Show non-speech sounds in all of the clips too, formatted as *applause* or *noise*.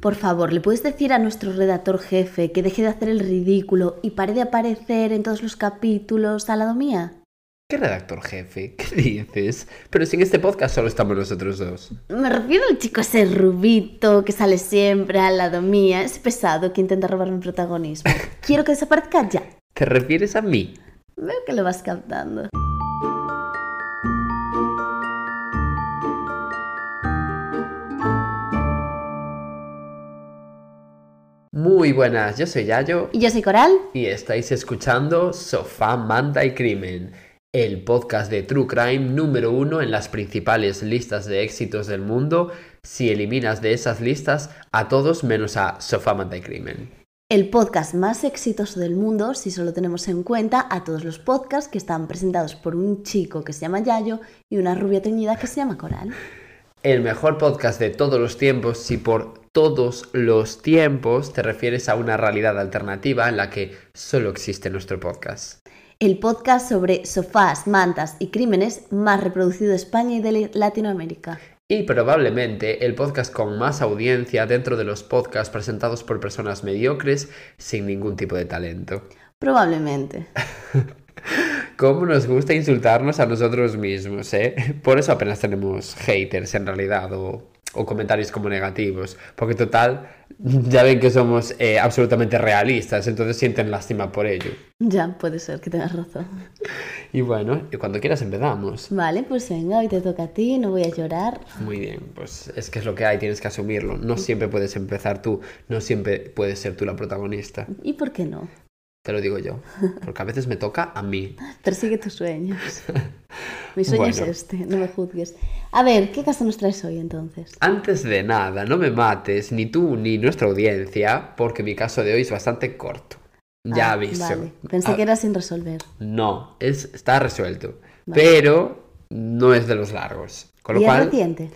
Por favor, ¿le puedes decir a nuestro redactor jefe que deje de hacer el ridículo y pare de aparecer en todos los capítulos al lado mía? ¿Qué redactor jefe? *laughs* ¿Qué dices? Pero si en este podcast solo estamos nosotros dos. Me refiero al chico ese rubito que sale siempre al lado mía, ese pesado que intenta robarme protagonismo. *laughs* Quiero que desaparezca ya. ¿Te refieres a mí? Veo que lo vas captando. Muy buenas, yo soy Yayo Y yo soy Coral. y estáis escuchando Sofá, Manta y Crimen, el podcast de True Crime número uno en las principales listas de éxitos del mundo si eliminas de esas listas a todos menos a Sofá, Manta y Crimen. El podcast más exitoso del mundo si solo tenemos en cuenta a todos los podcasts que están presentados por un chico que se llama Yayo y una rubia teñida que se llama Coral. El mejor podcast de todos los tiempos si por todos los tiempos te refieres a una realidad alternativa en la que solo existe nuestro podcast. El podcast sobre sofás, mantas y crímenes más reproducido de España y de Latinoamérica. Y probablemente el podcast con más audiencia dentro de los podcasts presentados por personas mediocres sin ningún tipo de talento. Probablemente. *laughs* Cómo nos gusta insultarnos a nosotros mismos, ¿eh? Por eso apenas tenemos haters en realidad o, o comentarios como negativos. Porque total, ya ven que somos eh, absolutamente realistas, entonces sienten lástima por ello. Ya, puede ser que tengas razón. Y bueno, y cuando quieras empezamos. Vale, pues venga, hoy te toca a ti, no voy a llorar. Muy bien, pues es que es lo que hay, tienes que asumirlo. No siempre puedes empezar tú, no siempre puedes ser tú la protagonista. ¿Y por qué no? Te lo digo yo, porque a veces me toca a mí. *laughs* Persigue tus sueños. *laughs* Mi sueño es este, no me juzgues. A ver, ¿qué caso nos traes hoy entonces? Antes de nada, no me mates, ni tú ni nuestra audiencia, porque mi caso de hoy es bastante corto. Ya Ah, aviso. Vale, pensé Ah, que era sin resolver. No, es, está resuelto. Vale. Pero no es de los largos. Con lo ¿Y es cual, reciente?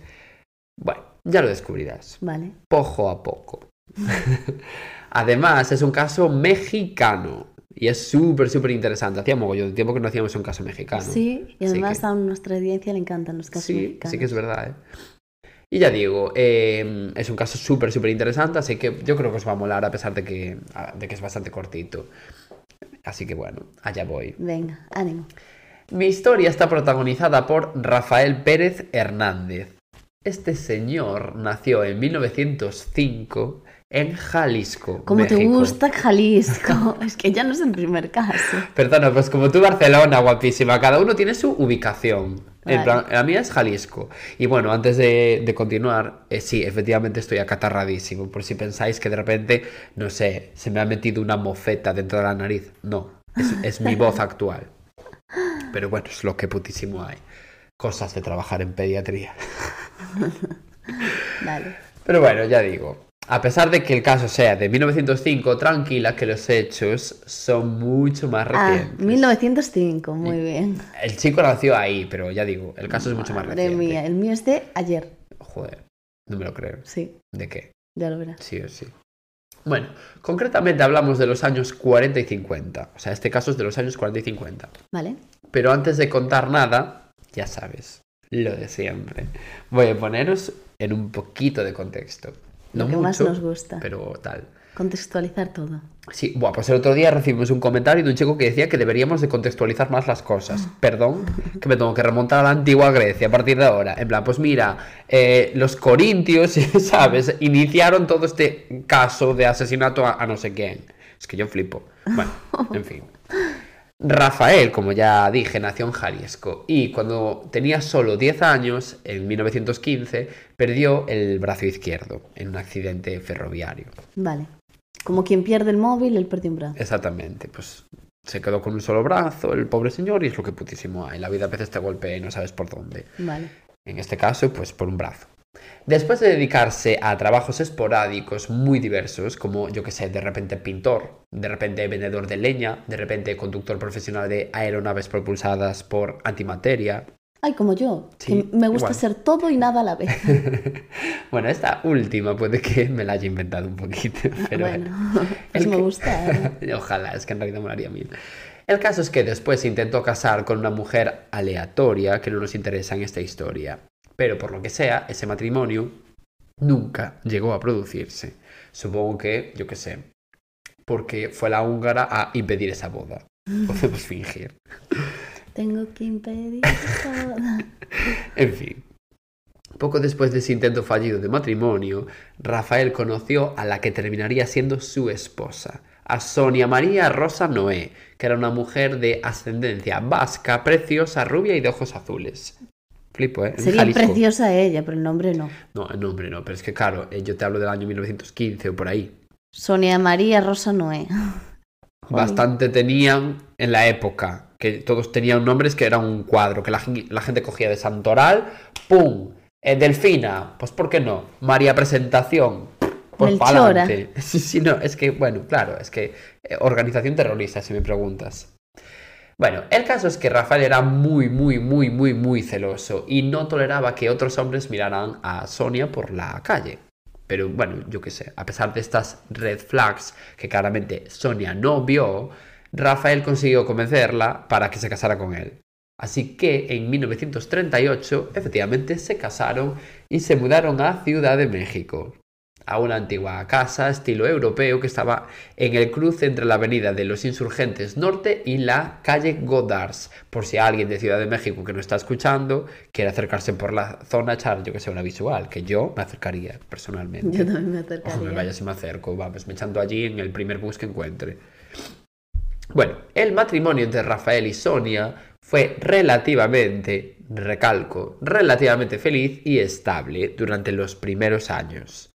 bueno, ya lo descubrirás. Vale. Poco a poco. *laughs* Además, es un caso mexicano. Y es súper, súper interesante. Hacía mogollón de tiempo que no hacíamos un caso mexicano. Sí, y además que- a nuestra audiencia le encantan los casos sí, mexicanos. sí que es verdad, ¿eh? Y ya digo, eh, es un caso súper, súper interesante, así que yo creo que os va a molar a pesar de que, de que es bastante cortito. Así que bueno, allá voy. Venga, ánimo. Mi historia está protagonizada por Rafael Pérez Hernández. Este señor nació en 1905 en Jalisco. Como te gusta Jalisco. *laughs* es que ya no es el primer caso. Perdona, pues como tú Barcelona, guapísima, cada uno tiene su ubicación. En plan, la mía es Jalisco. Y bueno, antes de, de continuar, eh, sí, efectivamente estoy acatarradísimo. Por si pensáis que de repente, no sé, se me ha metido una mofeta dentro de la nariz. No, es, es mi voz actual. Pero bueno, es lo que putísimo hay. Cosas de trabajar en pediatría. *laughs* Dale. Pero bueno, ya digo. A pesar de que el caso sea de 1905, tranquila que los hechos son mucho más Ah, recientes. 1905, muy bien. El chico nació ahí, pero ya digo, el caso es mucho más Madre reciente. mía, el mío es de ayer. Joder, no me lo creo. Sí, ¿De qué? ya lo verás. Sí o sí. Bueno, concretamente hablamos de los años 40 y 50. O sea, este caso es de los años 40 y 50. ¿Vale? Pero antes de contar nada, ya sabes, lo de siempre. Voy a poneros en un poquito de contexto. Lo No que más nos gusta. Pero tal. Contextualizar todo. Sí, buah, pues el otro día recibimos un comentario de un chico que decía que deberíamos de contextualizar más las cosas. Perdón, que me tengo que remontar a la antigua Grecia a partir de ahora. En plan, pues mira, eh, los corintios, *laughs* ¿sabes? Iniciaron todo este caso de asesinato a, a no sé quién. Es que yo flipo. Bueno, en fin. *laughs* Rafael, como ya dije, nació en Jalisco y cuando tenía solo 10 años, en 1915, perdió el brazo izquierdo en un accidente ferroviario. Vale. Como quien pierde el móvil, él perdió un brazo. Exactamente, pues se quedó con un solo brazo, el pobre señor, y es lo que putísimo hay. La vida a veces te golpea y no sabes por dónde. Vale. En este caso, pues por un brazo. Después de dedicarse a trabajos esporádicos muy diversos, como yo que sé, de repente pintor, de repente vendedor de leña, de repente conductor profesional de aeronaves propulsadas por antimateria. Ay, como yo, Sí, que me gusta igual. ser todo y nada a la vez. *laughs* bueno, esta última puede que me la haya inventado un poquito, *laughs* pero bueno, bueno. *laughs* pues me que- gusta. Ojalá, es que en realidad me molaría mil. El caso es que después se intentó casar con una mujer aleatoria que no nos interesa en esta historia. Pero por lo que sea, ese matrimonio nunca llegó a producirse. Supongo que, yo qué sé, porque fue la húngara a impedir esa boda. *laughs* Podemos fingir. Tengo que impedir todo. *laughs* En fin. Poco después de ese intento fallido de matrimonio, Rafael conoció a la que terminaría siendo su esposa, a Sonia María Rosa Noé, que era una mujer de ascendencia vasca, preciosa, rubia y de ojos azules. Flipo, ¿eh? Sería preciosa ella, pero el nombre no. No, el nombre no, pero es que claro, eh, yo te hablo del año 1915 o por ahí. Sonia María Rosa Noé. *laughs* Bastante tenían en la época, que todos tenían nombres que era un cuadro, que la, gen- la gente cogía de Santoral, ¡pum! Eh, Delfina, pues ¿por qué no? María Presentación, pues Melchora. pa'lante. *laughs* Sí, sí, no, es que, bueno, claro, es que eh, organización terrorista, si me preguntas. Bueno, el caso es que Rafael era muy, muy, muy, muy, muy celoso y no toleraba que otros hombres miraran a Sonia por la calle. Pero bueno, yo qué sé, a pesar de estas red flags que claramente Sonia no vio, Rafael consiguió convencerla para que se casara con él. Así que en 1938 efectivamente se casaron y se mudaron a Ciudad de México, a una antigua casa estilo europeo que estaba en el cruce entre la avenida de los Insurgentes Norte y la calle Godards. Por si alguien de Ciudad de México que no está escuchando quiere acercarse por la zona, echar yo que sé una visual, que yo me acercaría personalmente. Yo también me Ojo, me acercaría. vaya si me acerco, vamos, me echando allí en el primer bus que encuentre. Bueno, el matrimonio entre Rafael y Sonia fue relativamente, recalco, relativamente feliz y estable durante los primeros años.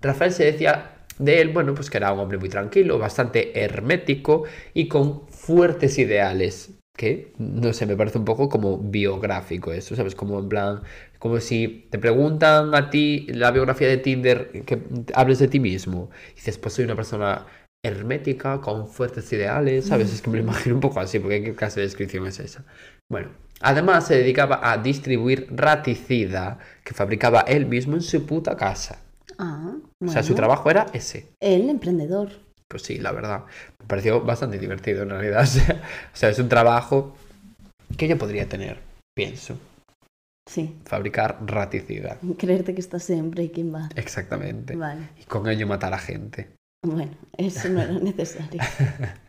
Rafael se decía de él, bueno, pues que era un hombre muy tranquilo, bastante hermético y con fuertes ideales. Que, no sé, me parece un poco como biográfico eso, ¿sabes? Como en plan, como si te preguntan a ti la biografía de Tinder, que hables de ti mismo. Y dices, pues soy una persona hermética, con fuertes ideales, ¿sabes? Es que me lo imagino un poco así, porque qué clase de descripción es esa. Bueno, además se dedicaba a distribuir raticida que fabricaba él mismo en su puta casa. Ah, O sea, su trabajo era ese. El emprendedor. Pues sí, la verdad. Me pareció bastante divertido en realidad. *laughs* O sea, o sea, es un trabajo que yo podría tener, pienso. Sí. Fabricar raticida. Creerte que estás en Breaking Bad. Exactamente. Vale. Y con ello matar a gente. Bueno, eso no era *laughs* necesario. *laughs*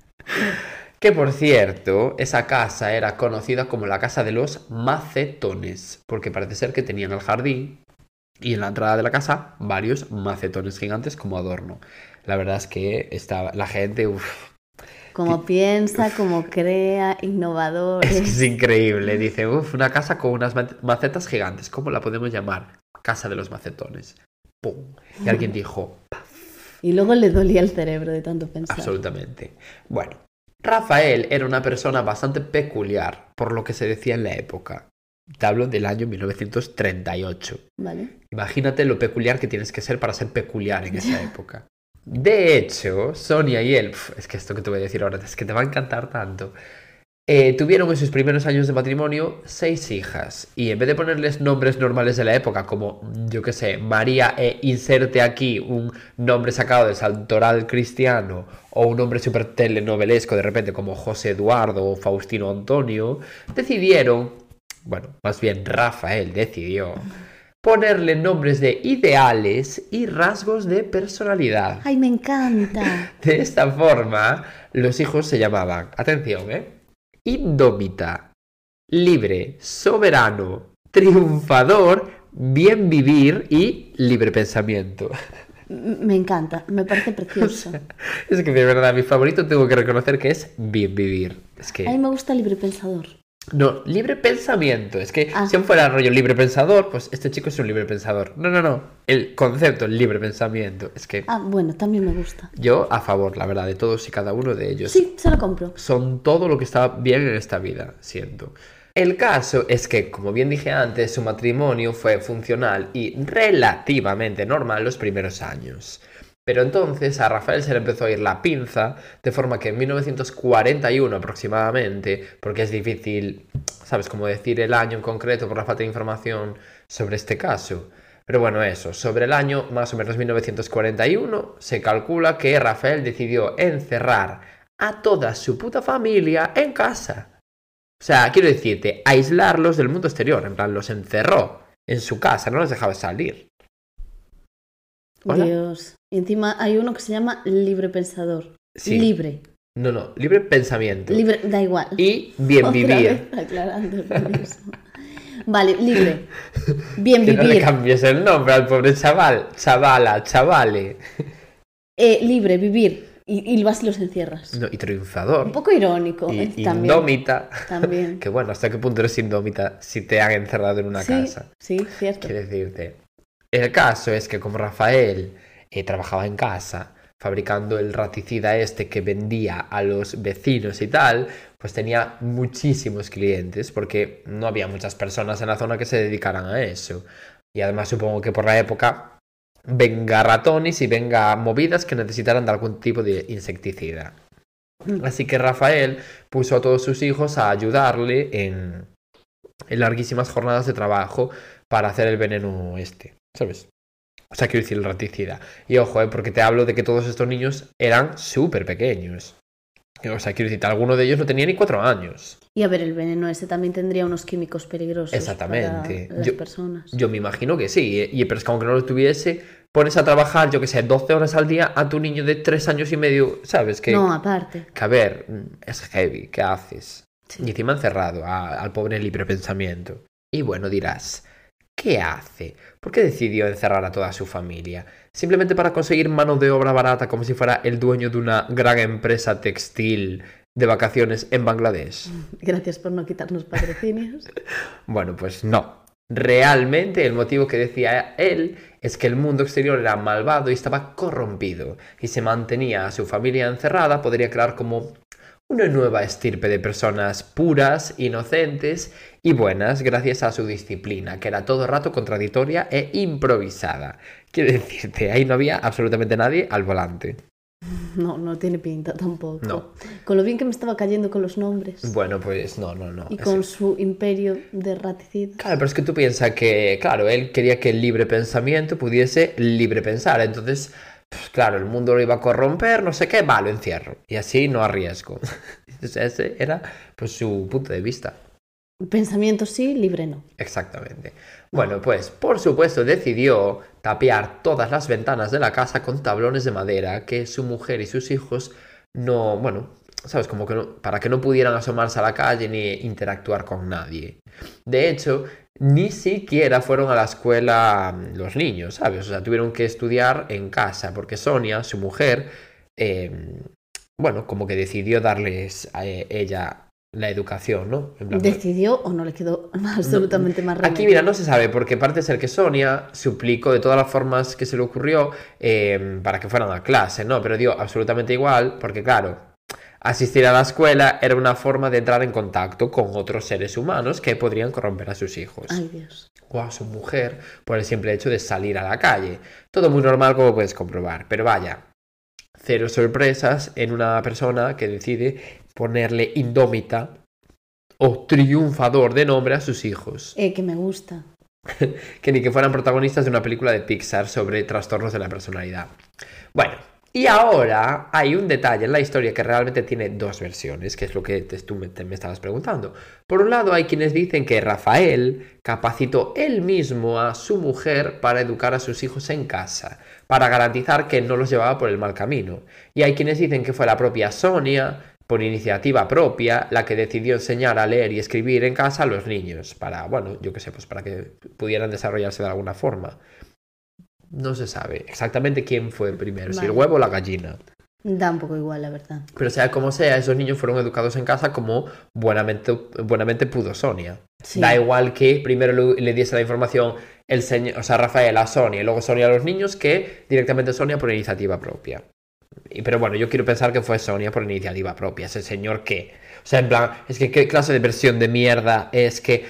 Que por cierto, esa casa era conocida como la casa de los macetones, porque parece ser que tenían el jardín y en la entrada de la casa varios macetones gigantes como adorno. La verdad es que estaba la gente, uff, Como piensa, como crea, innovador. *laughs* es que es increíble. Dice, uff, una casa con unas ma- macetas gigantes, ¿cómo la podemos llamar? Casa de los macetones. ¡Pum! Y alguien dijo, Y luego le dolía el cerebro de tanto pensar. Absolutamente. Bueno, Rafael era una persona bastante peculiar, por lo que se decía en la época. Te hablo del año 1938. Vale. Imagínate lo peculiar que tienes que ser para ser peculiar en esa *laughs* época. De hecho, Sonia y él, es que esto que te voy a decir ahora, es que te va a encantar tanto. eh, tuvieron en sus primeros años de matrimonio seis hijas y en vez de ponerles nombres normales de la época como yo que sé María e inserte aquí un nombre sacado del santoral cristiano o un nombre súper telenovelesco de repente como José Eduardo o Faustino Antonio decidieron bueno más bien Rafael decidió ponerle nombres de ideales y rasgos de personalidad. Ay, me encanta. *laughs* De esta forma, los hijos se llamaban, atención, ¿eh? Indómita, libre, soberano, triunfador, bien vivir y libre pensamiento. Me encanta, me parece precioso. *laughs* Es que de verdad, mi favorito tengo que reconocer que es bien vivir. Es que... A mí me gusta libre pensador. No, libre pensamiento. Es que Ah. si fuera rollo libre pensador, pues este chico es un libre pensador. No, no, no. El concepto libre pensamiento. Es que Ah, bueno, también me gusta. yo a favor, la verdad, de todos y cada uno de ellos. Sí, se lo compro. Son todo lo que está bien en esta vida, siento. El caso es que, como bien dije antes, su matrimonio fue funcional y relativamente normal los primeros años. Pero entonces a Rafael se le empezó a ir la pinza, de forma que en 1941 aproximadamente, porque es difícil, sabes, como decir el año en concreto por la falta de información sobre este caso. Pero bueno, eso, sobre el año más o menos 1941 se calcula que Rafael decidió encerrar a toda su puta familia en casa. O sea, quiero decirte, aislarlos del mundo exterior, en plan, los encerró en su casa, no los dejaba salir. Hola. Y encima hay uno que se llama libre pensador. Sí. Libre. No, no, libre pensamiento. Libre, da igual. Y bien Otra vivir. vez aclarando. Vale, libre. *laughs* Bien Que no le vivir. cambies el nombre al pobre chaval. Chavala, chavale. Eh, libre, vivir. Y, y vas y los encierras. No, y triunfador. Un poco irónico. y eh, también. indómita. También. *laughs* Que bueno, ¿hasta qué punto eres indómita si te han encerrado en una sí, casa? sí, cierto. Quiero decirte. El caso es que como Rafael eh, trabajaba en casa, fabricando el raticida este que vendía a los vecinos y tal, pues tenía muchísimos clientes, porque no había muchas personas en la zona que se dedicaran a eso. Y además supongo que por la época venga ratones y venga movidas que necesitaran de algún tipo de insecticida. Así que Rafael puso a todos sus hijos a ayudarle en, en larguísimas jornadas de trabajo para hacer el veneno este, ¿sabes? O sea, quiero decir, el raticida. Y ojo, ¿eh? porque te hablo de que todos estos niños eran súper pequeños. O sea, quiero decirte, alguno de ellos no tenía ni cuatro años. Y a ver, el veneno ese también tendría unos químicos peligrosos Exactamente. para las Yo- personas. Yo me imagino que sí, ¿eh? y, pero es que aunque no lo tuviese, pones a trabajar, yo que sé, 12 horas al día a tu niño de tres años y medio, ¿sabes? Que, No, aparte. que a ver, mm, es heavy, ¿qué haces? Sí. Y encima encerrado a- al pobre libre pensamiento. Y bueno, dirás, ¿qué hace? ¿Por qué decidió encerrar a toda su familia? ¿Simplemente para conseguir mano de obra barata como si fuera el dueño de una gran empresa textil de vacaciones en Bangladesh? Gracias por no quitarnos patrocinios. *laughs* Bueno, pues no. Realmente el motivo que decía él es que el mundo exterior era malvado y estaba corrompido, y si mantenía a su familia encerrada podría crear como una nueva estirpe de personas puras, inocentes y buenas gracias a su disciplina, que era todo el rato contradictoria e improvisada. Quiero decirte, ahí no había absolutamente nadie al volante. No, no tiene pinta tampoco. No. Con lo bien que me estaba cayendo con los nombres. Bueno, pues no, no, no. y con su imperio de raticidas. Claro, pero es que tú piensas que, claro, él quería que el libre pensamiento pudiese libre pensar. Entonces, pues, claro, el mundo lo iba a corromper, no sé qué, va, lo encierro. Y así no arriesgo. *laughs* Entonces, ese era pues su punto de vista. Pensamiento sí, libre no. Exactamente. Bueno, pues por supuesto decidió tapiar todas las ventanas de la casa con tablones de madera que su mujer y sus hijos no, bueno, sabes, como que no, para que no pudieran asomarse a la calle ni interactuar con nadie. De hecho, ni siquiera fueron a la escuela mm, los niños, ¿sabes? O sea, tuvieron que estudiar en casa porque Sonia, su mujer, eh, bueno, como que decidió darles a eh, ella la educación, ¿no? En plan, ¿Decidió o no le quedó *laughs* absolutamente más remedio? Aquí, mira, no se sabe, porque parece ser que Sonia suplicó de todas las formas que se le ocurrió eh, para que fueran a clase, ¿no? Pero dio absolutamente igual, porque claro, asistir a la escuela era una forma de entrar en contacto con otros seres humanos que podrían corromper a sus hijos Ay, Dios. o a su mujer por el simple hecho de salir a la calle. Todo muy normal como puedes comprobar, pero vaya, cero sorpresas en una persona que decide ponerle indómita o triunfador de nombre a sus hijos, Eh, que me gusta. *laughs* que ni que fueran protagonistas de una película de Pixar sobre trastornos de la personalidad. Bueno, Y ahora hay un detalle en la historia que realmente tiene dos versiones, que es lo que tú me, me, estabas preguntando. Por un lado, hay quienes dicen que Rafael capacitó él mismo a su mujer para educar a sus hijos en casa, para garantizar que no los llevaba por el mal camino. Y hay quienes dicen que fue la propia Sonia, por iniciativa propia, la que decidió enseñar a leer y escribir en casa a los niños, para, bueno, yo qué sé, pues para que pudieran desarrollarse de alguna forma. No se sabe exactamente quién fue primero, si el huevo o la gallina. Da un poco igual, la verdad. Pero sea como sea, esos niños fueron educados en casa como buenamente, buenamente pudo Sonia. Da igual que primero le diese la información el señor, o sea, Rafael a Sonia y luego Sonia a los niños que directamente Sonia por iniciativa propia. Y, pero bueno, yo quiero pensar que fue Sonia por iniciativa propia, ese señor que o sea, en plan, es que qué clase de versión de mierda es que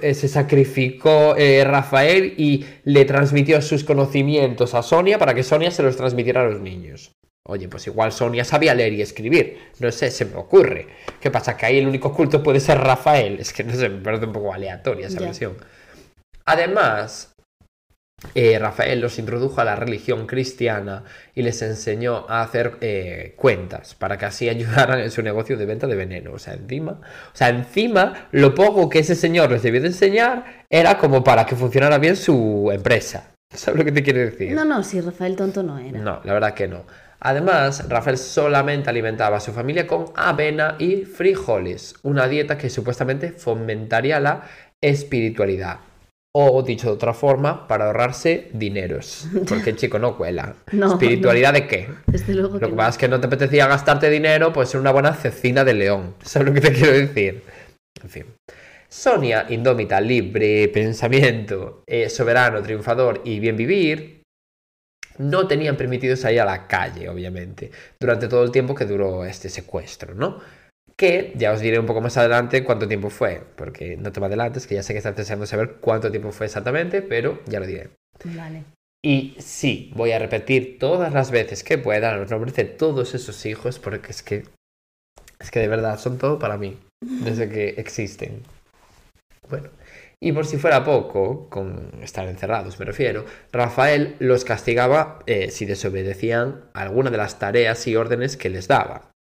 eh, se sacrificó eh, Rafael y le transmitió sus conocimientos a Sonia para que Sonia se los transmitiera a los niños. Oye, pues igual Sonia sabía leer y escribir. No sé, se me ocurre. ¿Qué pasa? Que ahí el único culto puede ser Rafael. Es que no sé, me parece un poco aleatoria esa versión. Además, eh, Rafael los introdujo a la religión cristiana y les enseñó a hacer eh, cuentas para que así *laughs* ayudaran en su negocio de venta de veneno. O sea, encima, o sea, encima lo poco que ese señor les debió de enseñar era como para que funcionara bien su empresa. ¿Sabes lo que te quiero decir? No, no, si Rafael tonto no era. No, la verdad que no. Además, Rafael solamente alimentaba a su familia con avena y frijoles, una dieta que supuestamente fomentaría la espiritualidad. O, dicho de otra forma, para ahorrarse dineros. *laughs* Porque el chico no cuela. ¿Espiritualidad de qué? lo que, pasa es que no te apetecía gastarte dinero, pues ser una buena cecina de león. *laughs* ¿Sabes lo que te quiero decir? En fin. Sonia, indómita, libre, pensamiento, eh, soberano, triunfador y bien vivir, no tenían permitido salir a la calle, obviamente, durante todo el tiempo que duró este secuestro, ¿no? Que ya os diré un poco más adelante cuánto tiempo fue, porque no te me adelantes, que ya sé que estás deseando saber cuánto tiempo fue exactamente, pero ya lo diré. Vale. Y sí, voy a repetir todas las veces que pueda los nombres de todos esos hijos, porque es que, es que de verdad son todo para mí, desde que existen. Bueno, y por si fuera poco, con estar encerrados me refiero, Rafael los castigaba eh, si desobedecían alguna de las tareas y órdenes que les daba.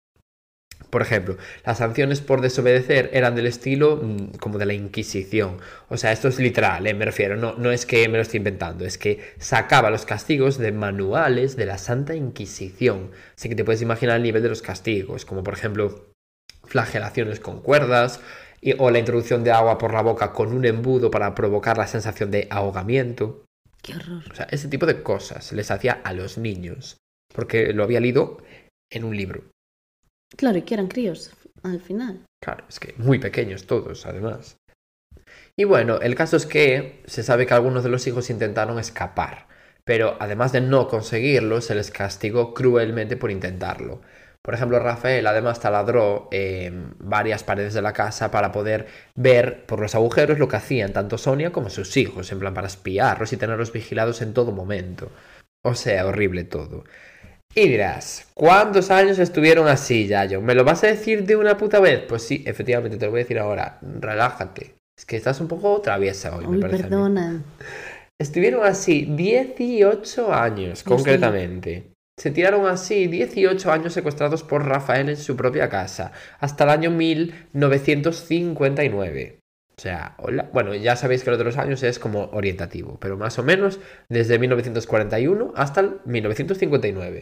Por ejemplo, las sanciones por desobedecer eran del estilo mm, como de la Inquisición. O sea, esto es literal, eh, me refiero, no, no es que me lo estoy inventando, es que sacaba los castigos de manuales de la Santa Inquisición. Así que te puedes imaginar el nivel de los castigos, como por ejemplo flagelaciones con cuerdas, o la introducción de agua por la boca con un embudo para provocar la sensación de ahogamiento. Qué horror. O sea, ese tipo de cosas les hacía a los niños, porque lo había leído en un libro. Claro, y que eran críos al final. Claro, es que muy pequeños todos, además. Y bueno, el caso es que se sabe que algunos de los hijos intentaron escapar, pero además de no conseguirlo, se les castigó cruelmente por intentarlo. Por ejemplo, Rafael además taladró eh, varias paredes de la casa para poder ver por los agujeros lo que hacían tanto Sonia como sus hijos, en plan para espiarlos y tenerlos vigilados en todo momento. O sea, horrible todo. Y dirás, ¿cuántos años estuvieron así, Yayo? ¿Me lo vas a decir de una puta vez? Pues sí, efectivamente, te lo voy a decir ahora. Relájate. Es que estás un poco traviesa hoy, me parece. Perdona. Estuvieron así 18 años, concretamente. Se tiraron así 18 años secuestrados por Rafael en su propia casa, hasta el año 1959. O sea, hola. Bueno, ya sabéis que los otros años es como orientativo, pero más o menos desde 1941 hasta el 1959.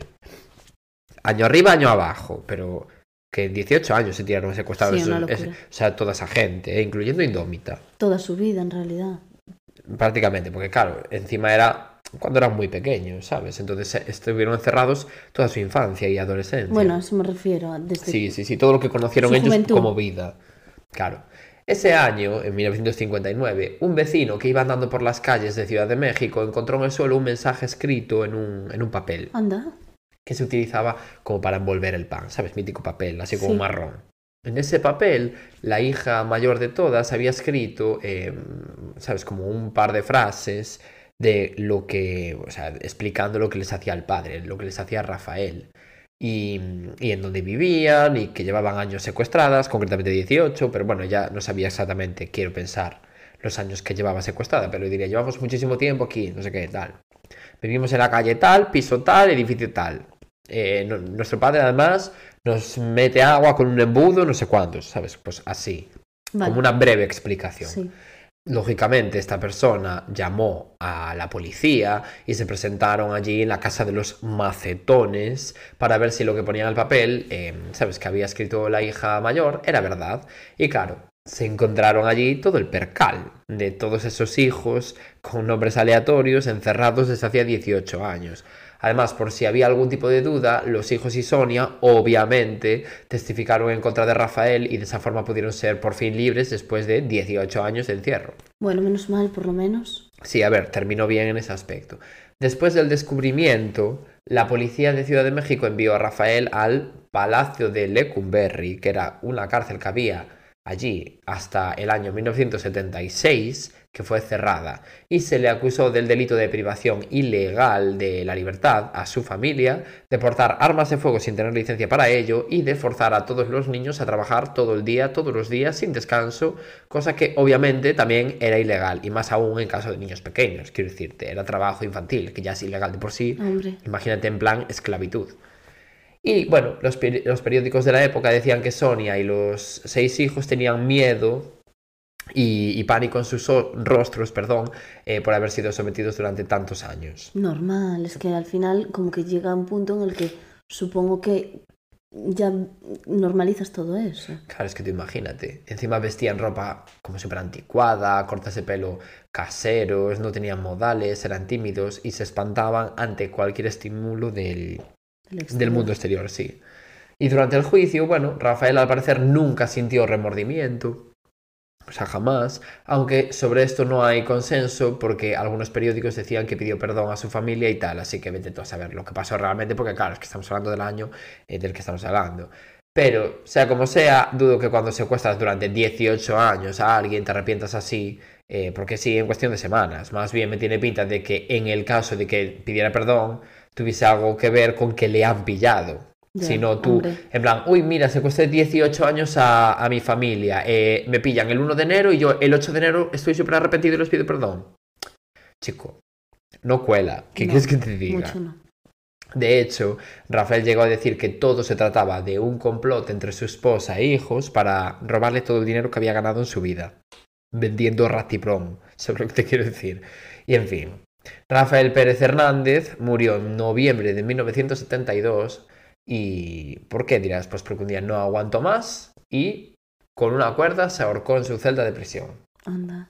Año arriba, año abajo, pero que en 18 años se tiraron secuestrados. Sí, o sea, toda esa gente, eh, incluyendo Indómita. Toda su vida, en realidad. Prácticamente, porque claro, encima era cuando eran muy pequeños, ¿sabes? Entonces eh, estuvieron encerrados toda su infancia y adolescencia. Bueno, a eso me refiero. Desde sí, sí, sí, todo lo que conocieron ellos como vida. Claro. Ese año, en 1959, un vecino que iba andando por las calles de Ciudad de México encontró en el suelo un mensaje escrito en un, papel. Anda. Que se utilizaba como para envolver el pan, ¿sabes? Mítico papel, así como marrón. En ese papel, la hija mayor de todas había escrito, em, ¿sabes? Como un par de frases de lo que, o sea, explicando lo que les hacía el padre, lo que les hacía Rafael y, en dónde vivían y que llevaban años secuestradas, concretamente 18, pero bueno, ya no sabía exactamente, quiero pensar, los años que llevaba secuestrada, pero diría, llevamos muchísimo tiempo aquí, no sé qué, tal. Vivimos en la calle tal, piso tal, edificio tal. Eh, no- nuestro padre además nos mete agua con un embudo, no sé cuántos, ¿sabes? Pues así, Vale. como una breve explicación. Sí. Lógicamente, esta persona llamó a la policía y se presentaron allí en la casa de los macetones para ver si lo que ponía en el papel, eh, sabes, que había escrito la hija mayor, era verdad. Y claro, se encontraron allí todo el percal de todos esos hijos con nombres aleatorios encerrados desde hacía 18 años. Además, por si había algún tipo de duda, los hijos y Sonia, obviamente, testificaron en contra de Rafael y de esa forma pudieron ser por fin libres después de 18 años de encierro. Bueno, menos mal, por lo menos. Sí, a ver, terminó bien en ese aspecto. Después del descubrimiento, la policía de Ciudad de México envió a Rafael al Palacio de Lecumberri, que era una cárcel que había allí hasta el año 1976, que fue cerrada, y se le acusó del delito de privación ilegal de la libertad a su familia, de portar armas de fuego sin tener licencia para ello y de forzar a todos los niños a trabajar todo el día, todos los días, sin descanso, cosa que obviamente también era ilegal, y más aún en caso de niños pequeños, quiero decirte, era trabajo infantil, que ya es ilegal de por sí, Hombre. imagínate en plan esclavitud. Y bueno, los, peri- los periódicos de la época decían que Sonia y los seis hijos tenían miedo y, y pánico en sus rostros, perdón, eh, por haber sido sometidos durante tantos años. Normal, es que al final como que llega un punto en el que supongo que ya normalizas todo eso. Claro, es que tú imagínate. Encima vestían ropa como súper anticuada, cortas de pelo caseros, no tenían modales, eran tímidos y se espantaban ante cualquier estímulo del, del mundo exterior, sí. Y durante el juicio, bueno, Rafael al parecer nunca sintió remordimiento. O sea, jamás. Aunque sobre esto no hay consenso porque algunos periódicos decían que pidió perdón a su familia y tal. Así que vete tú a saber lo que pasó realmente porque claro, es que estamos hablando del año eh, del que estamos hablando. Pero, sea como sea, dudo que cuando secuestras durante 18 años a alguien te arrepientas así, eh, porque sí, en cuestión de semanas. Más bien me tiene pinta de que en el caso de que pidiera perdón, tuviese algo que ver con que le han pillado. Ya, si no, tú, hombre. en plan, uy, mira, secuestré 18 años a, a mi familia, eh, me pillan el 1 de enero y yo el 8 de enero estoy súper arrepentido y les pido perdón. Chico, no cuela. ¿Qué No, quieres que te diga? Mucho no. De hecho, Rafael llegó a decir que todo se trataba de un complot entre su esposa e hijos para robarle todo el dinero que había ganado en su vida, vendiendo ratipron, *laughs* ¿sabes lo que te quiero decir? Y en fin, Rafael Pérez Hernández murió en noviembre de 1972 y ¿por qué dirás? Pues porque un día no aguantó más y con una cuerda se ahorcó en su celda de prisión. Anda.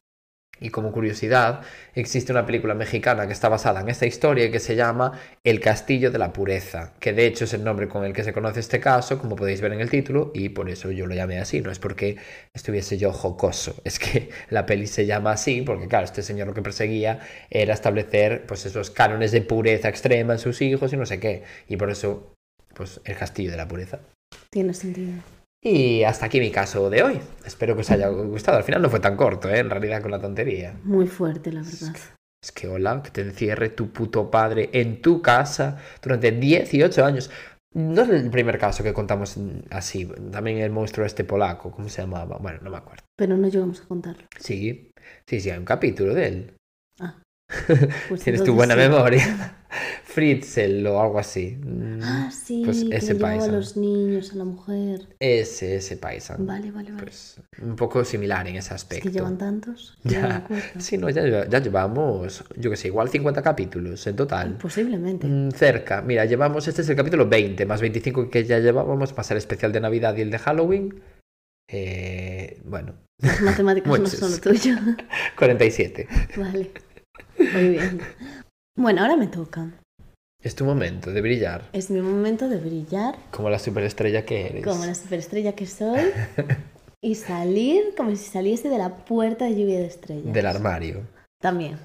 Y como curiosidad, existe una película mexicana que está basada en esta historia y que se llama El Castillo de la Pureza, que de hecho es el nombre con el que se conoce este caso, como podéis ver en el título, y por eso yo lo llamé así, no es porque estuviese yo jocoso, *laughs* es que la peli se llama así, porque claro, este señor lo que perseguía era establecer pues esos cánones de pureza extrema en sus hijos y no sé qué, y por eso, pues El Castillo de la Pureza. Tiene sentido. Y hasta aquí mi caso de hoy. Espero que os haya *laughs* gustado. Al final no fue tan corto, ¿eh? En realidad con la tontería. Muy fuerte, la verdad. Es que hola, que te encierre tu puto padre en tu casa durante 18 años. No es el primer caso que contamos así. También el monstruo este polaco, ¿cómo se llamaba? Bueno, no me acuerdo. Pero no llegamos a contarlo. Sí, sí, sí, hay un capítulo de él. *laughs* Pues Tienes tu buena memoria. *laughs* Fritzel o algo así. Mm, Ah, sí, Pues que ese le llevaba a paisa. los niños, a la mujer. Ese, ese paisa. Vale, vale, vale. Pues un poco similar en ese es aspecto. que llevan tantos. *laughs* que no Ya, sí, no, ya, ya llevamos, yo que sé, igual 50 capítulos en total. Posiblemente. Mm, Cerca, mira, llevamos, este es el capítulo 20, más 25 que ya llevábamos, más el especial de Navidad y el de Halloween. Eh, bueno, Las matemáticas no son lo tuyo. 47. vale. Muy bien. Bueno, ahora me toca. Es tu momento de brillar, Es mi momento de brillar como la superestrella que eres. como la superestrella que soy y salir como si saliese de la puerta de lluvia de estrellas. Del armario. También.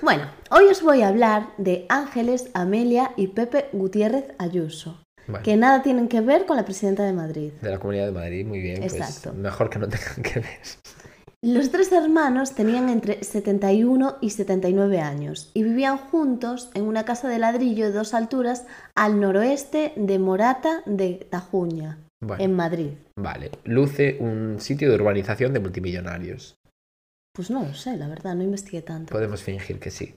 Bueno, hoy os voy a hablar de Ángeles, Amelia y Pepe Gutiérrez Ayuso, Bueno, que nada tienen que ver con la presidenta de Madrid. de la Comunidad de Madrid, muy bien. Exacto. Pues mejor que no tengan que ver. Los tres hermanos tenían entre 71 y 79 años y vivían juntos en una casa de ladrillo de dos alturas al noroeste de Morata de Tajuña, Bueno, en Madrid. vale. Luce un sitio de urbanización de multimillonarios. Pues no lo sé, la verdad, no investigué tanto. Podemos fingir que sí.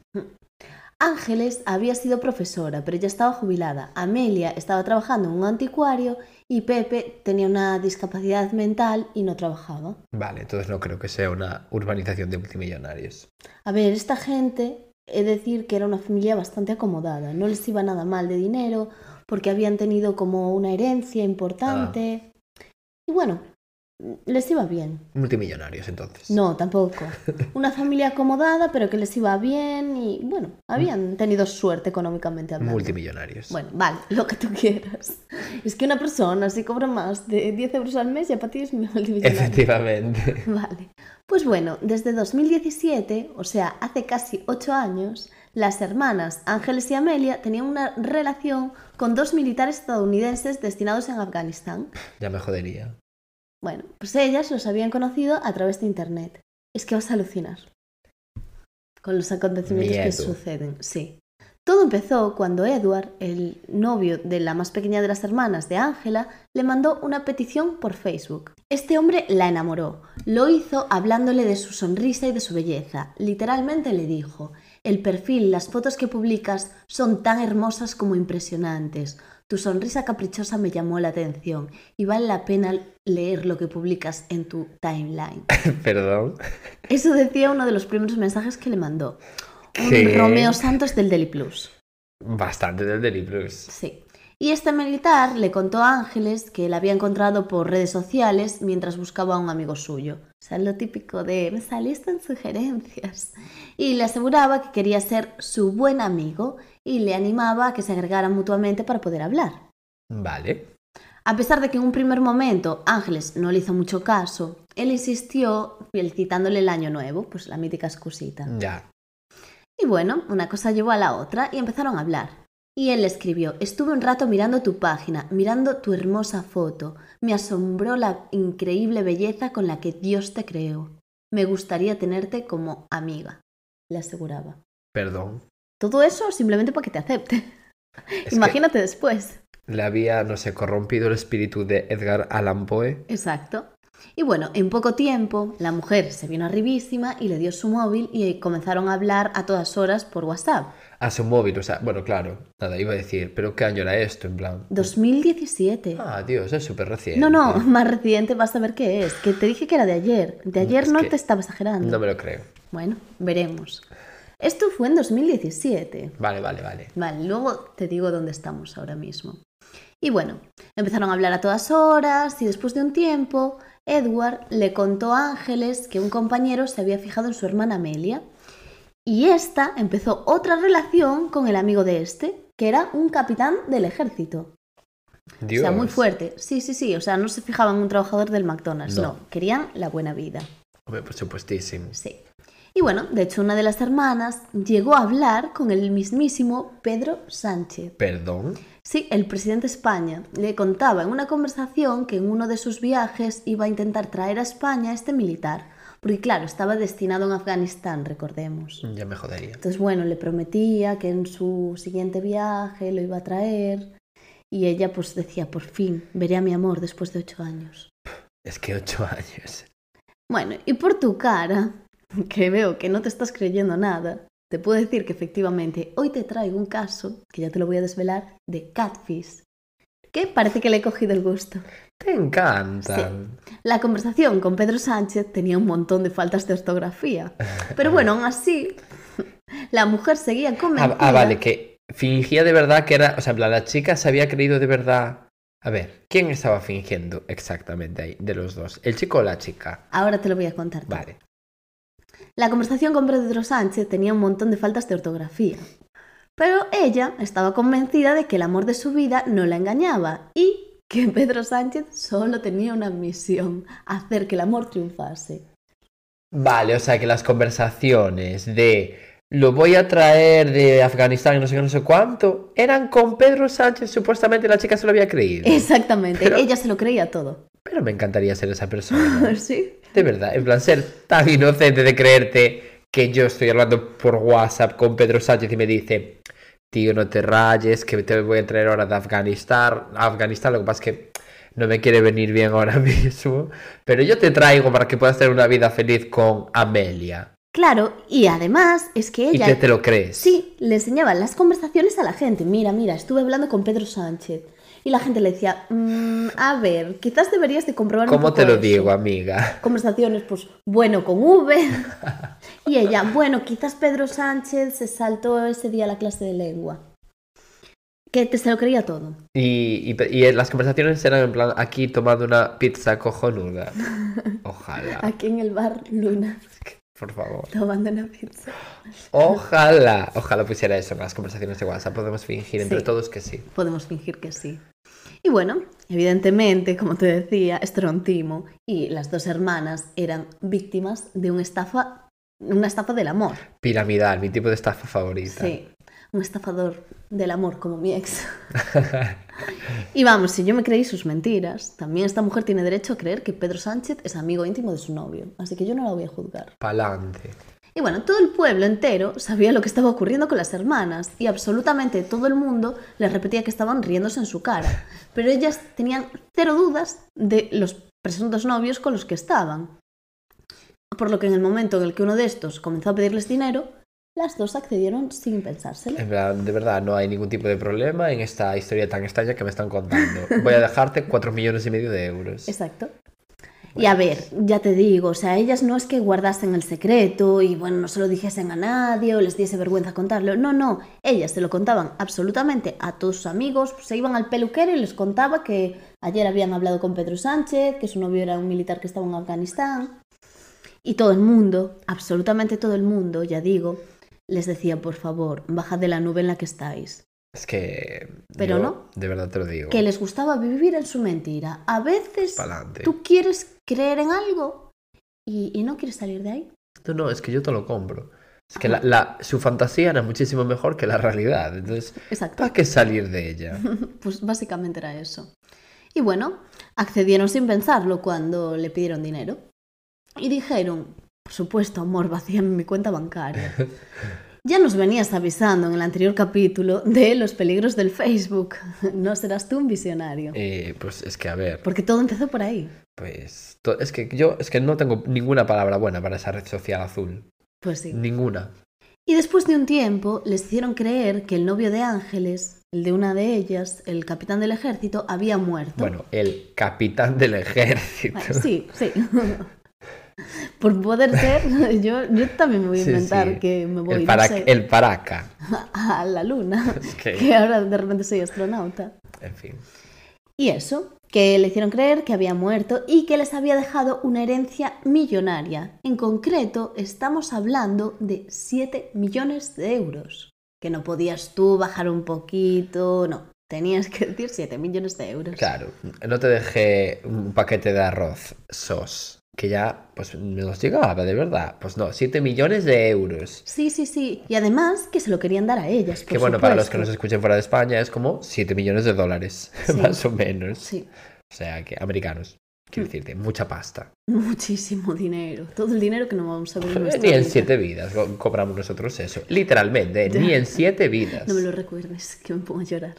Ángeles había sido profesora, pero ya estaba jubilada. Amelia estaba trabajando en un anticuario y Pepe tenía una discapacidad mental y no trabajaba. Vale, entonces no creo que sea una urbanización de multimillonarios. A ver, esta gente, he de decir que era una familia bastante acomodada. No les iba nada mal de dinero porque habían tenido como una herencia importante. Y bueno, les iba bien. Multimillonarios, entonces. No, tampoco. *laughs* Una familia acomodada, pero que les iba bien y bueno, habían tenido suerte económicamente hablando. Multimillonarios. Bueno, vale, lo que tú quieras. Es que una persona si cobra más de 10 euros al mes ya para ti es multimillonario. Efectivamente. Vale. Pues bueno, desde 2017, o sea, hace casi 8 años, las hermanas Ángeles y Amelia tenían una relación con dos militares estadounidenses destinados en Afganistán. Ya me jodería. Bueno, pues ellas los habían conocido a través de internet. Es que vas a alucinar con los acontecimientos que suceden, sí. Todo empezó cuando Edward, el novio de la más pequeña de las hermanas de Ángela, le mandó una petición por Facebook. Este hombre la enamoró. Lo hizo hablándole de su sonrisa y de su belleza. Literalmente le dijo, el perfil, las fotos que publicas son tan hermosas como impresionantes. Tu sonrisa caprichosa me llamó la atención y vale la pena leer lo que publicas en tu timeline. *laughs* Perdón. Eso decía uno de los primeros mensajes que le mandó. Un. Romeo Santos del Deli Plus. Bastante del Deli Plus. Sí. Y este militar le contó a Ángeles que la había encontrado por redes sociales mientras buscaba a un amigo suyo. O sea, lo típico de me saliste en sugerencias. Y le aseguraba que quería ser su buen amigo y le animaba a que se agregaran mutuamente para poder hablar. Vale. A pesar de que en un primer momento Ángeles no le hizo mucho caso, él insistió felicitándole el año nuevo, pues la mítica excusita. Ya. Y bueno, una cosa llevó a la otra y empezaron a hablar. Y él le escribió, estuve un rato mirando tu página, mirando tu hermosa foto. Me asombró la increíble belleza con la que Dios te creó. Me gustaría tenerte como amiga, le aseguraba. Perdón. Todo eso simplemente para que te acepte. *laughs* Es Imagínate después. le había, no sé, corrompido el espíritu de Edgar Allan Poe. Exacto. Y bueno, en poco tiempo la mujer se vino arribísima y le dio su móvil y comenzaron a hablar a todas horas por WhatsApp. A su móvil, o sea, bueno, claro. Nada, iba a decir, pero ¿qué año era esto? En plan. 2017. Ah, Dios, es súper reciente. No, no, *laughs* más reciente vas a ver qué es. Que te dije que era de ayer. De ayer Es no te estaba exagerando. No me lo creo. Bueno, veremos. Esto fue en 2017. Vale, vale, vale. Vale, luego te digo dónde estamos ahora mismo. Y bueno, empezaron a hablar a todas horas y después de un tiempo, Edward le contó a Ángeles que un compañero se había fijado en su hermana Amelia. Y esta empezó otra relación con el amigo de este, que era un capitán del ejército. Dios. O sea, muy fuerte. Sí, sí, sí. O sea, no se fijaban en un trabajador del McDonald's, No. no. Querían la buena vida. Hombre, por supuestísimo. Sí. Y bueno, de hecho, una de las hermanas llegó a hablar con el mismísimo Pedro Sánchez. Perdón. Sí, el presidente de España le contaba en una conversación que en uno de sus viajes iba a intentar traer a España a este militar, porque claro, estaba destinado en Afganistán, recordemos. Ya me jodería. Entonces, bueno, le prometía que en su siguiente viaje lo iba a traer y ella pues decía, por fin, veré a mi amor después de ocho años. Es que ocho *laughs* años. Bueno, y por tu cara, *laughs* que veo que no te estás creyendo nada, te puedo decir que efectivamente hoy te traigo un caso, que ya te lo voy a desvelar, de Catfish, que parece que le he cogido el gusto. Te encantan. La conversación con Pedro Sánchez tenía un montón de faltas de ortografía, *laughs* pero bueno, aún así, la mujer seguía Ah, convencida. ah, vale, que fingía de verdad que era. O sea, la chica se había creído de verdad. A ver, ¿quién estaba fingiendo exactamente ahí de los dos? ¿El chico o la chica? Ahora te lo voy a contar. Vale. La conversación con Pedro Sánchez tenía un montón de faltas de ortografía. Pero ella estaba convencida de que el amor de su vida no la engañaba y que *laughs* Pedro Sánchez solo tenía una misión, hacer que el amor triunfase. Vale, o sea que las conversaciones de lo voy a traer de Afganistán y no sé qué, no sé cuánto, eran con Pedro Sánchez, supuestamente la chica se lo había creído. Exactamente, Pero- ella se lo creía todo. Pero me encantaría ser esa persona. *laughs* ¿Sí? De verdad, en plan, ser tan inocente de creerte que yo estoy hablando por WhatsApp con Pedro Sánchez y me dice, tío, no te rayes, que te voy a traer ahora de Afganistán. Afganistán, lo que pasa es que no me quiere venir bien ahora *laughs* mismo. Pero yo te traigo para que puedas tener una vida feliz con Amelia. Claro, y además es que Y ella... que te lo crees. Sí, le enseñaba las conversaciones a la gente. Mira, mira, estuve hablando con Pedro Sánchez. Y la gente le decía, "Mm, a ver, quizás deberías de comprobar un ¿Cómo poco te lo eso". digo, amiga? *laughs* Conversaciones, pues, bueno, con V. *laughs* y ella, bueno, quizás Pedro Sánchez se saltó ese día la clase de lengua. Que te se lo creía todo. Y, y, y las conversaciones eran en plan, aquí tomando una pizza cojonuda. *laughs* Ojalá, Aquí en el bar Luna, por favor. tomando una pizza. Ojalá, ojalá pusiera eso en las conversaciones de WhatsApp. Podemos fingir entre Sí. todos que sí. Podemos fingir que sí. Y bueno, evidentemente, como te decía, esto era un timo y las dos hermanas eran víctimas de una estafa, una estafa del amor. Piramidal, mi tipo de estafa favorita. Sí, un estafador del amor como mi ex. *laughs* *laughs* y vamos, si yo me creí sus mentiras, también esta mujer tiene derecho a creer que Pedro Sánchez es amigo íntimo de su novio, así que yo no la voy a juzgar. Pa'lante. Y bueno, todo el pueblo entero sabía lo que estaba ocurriendo con las hermanas y absolutamente todo el mundo les repetía que estaban riéndose en su cara. Pero ellas tenían cero dudas de los presuntos novios con los que estaban. Por lo que en el momento en el que uno de estos comenzó a pedirles dinero, las dos accedieron sin pensárselo. En plan, de verdad, no hay ningún tipo de problema en esta historia tan extraña que me están contando. Voy a dejarte 4 millones y medio de euros. Exacto. Y a ver, ya te digo, o sea, ellas no es que guardasen el secreto y bueno, no se lo dijesen a nadie o les diese vergüenza contarlo. No, no, ellas se lo contaban absolutamente a todos sus amigos, se iban al peluquero y les contaba que ayer habían hablado con Pedro Sánchez, que su novio era un militar que estaba en Afganistán. Y todo el mundo, absolutamente todo el mundo, ya digo, les decía, por favor, bajad de la nube en la que estáis. Es que. Pero yo, no. De verdad te lo digo. Que les gustaba vivir en su mentira. A veces Pa'lante. tú quieres creer en algo y, y no quieres salir de ahí. No, no, es que yo te lo compro. Es que la, la- su fantasía era muchísimo mejor que la realidad. Entonces, Exacto. ¿para qué salir de ella? *laughs* Pues básicamente era eso. Y bueno, accedieron sin pensarlo cuando le pidieron dinero. Y dijeron, por supuesto, amor, vacíame mi cuenta bancaria. *laughs* Ya nos venías avisando en el anterior capítulo de los peligros del Facebook. *laughs* No serás tú un visionario. Eh, pues es que, a ver, Porque todo empezó por ahí. pues. Es que yo es que no tengo ninguna palabra buena para esa red social azul. Pues sí. Ninguna. Y después de un tiempo les hicieron creer que el novio de Ángeles, el de una de ellas, el capitán del ejército, había muerto. Bueno, el capitán del ejército. Bueno, sí, sí. *laughs* Por poder ser, *laughs* yo, yo también me voy a Sí, inventar sí. que me voy el, no para- sé, el paraca. *laughs* a la luna, *laughs* que- que ahora de repente soy astronauta. En fin. Y eso, que le hicieron creer que había muerto y que les había dejado una herencia millonaria. En concreto, estamos hablando de 7 millones de euros. Que no podías tú bajar un poquito, no. Tenías que decir 7 millones de euros. Claro, no te dejé un paquete de arroz sos, que ya pues me los llegaba, de verdad. Pues no, 7 millones de euros. Sí, sí, sí. Y además que se lo querían dar a ellas. Que bueno, para los que nos escuchen fuera de España es como 7 millones de dólares, *laughs* Sí. más o menos. Sí, O sea, que americanos, quiero Mm. decirte, mucha pasta. muchísimo dinero. Todo el dinero que no vamos a ver en Ni en vida. 7 vidas co- cobramos nosotros eso. Literalmente, Ya. ni en 7 vidas. No me lo recuerdes, que me pongo a llorar.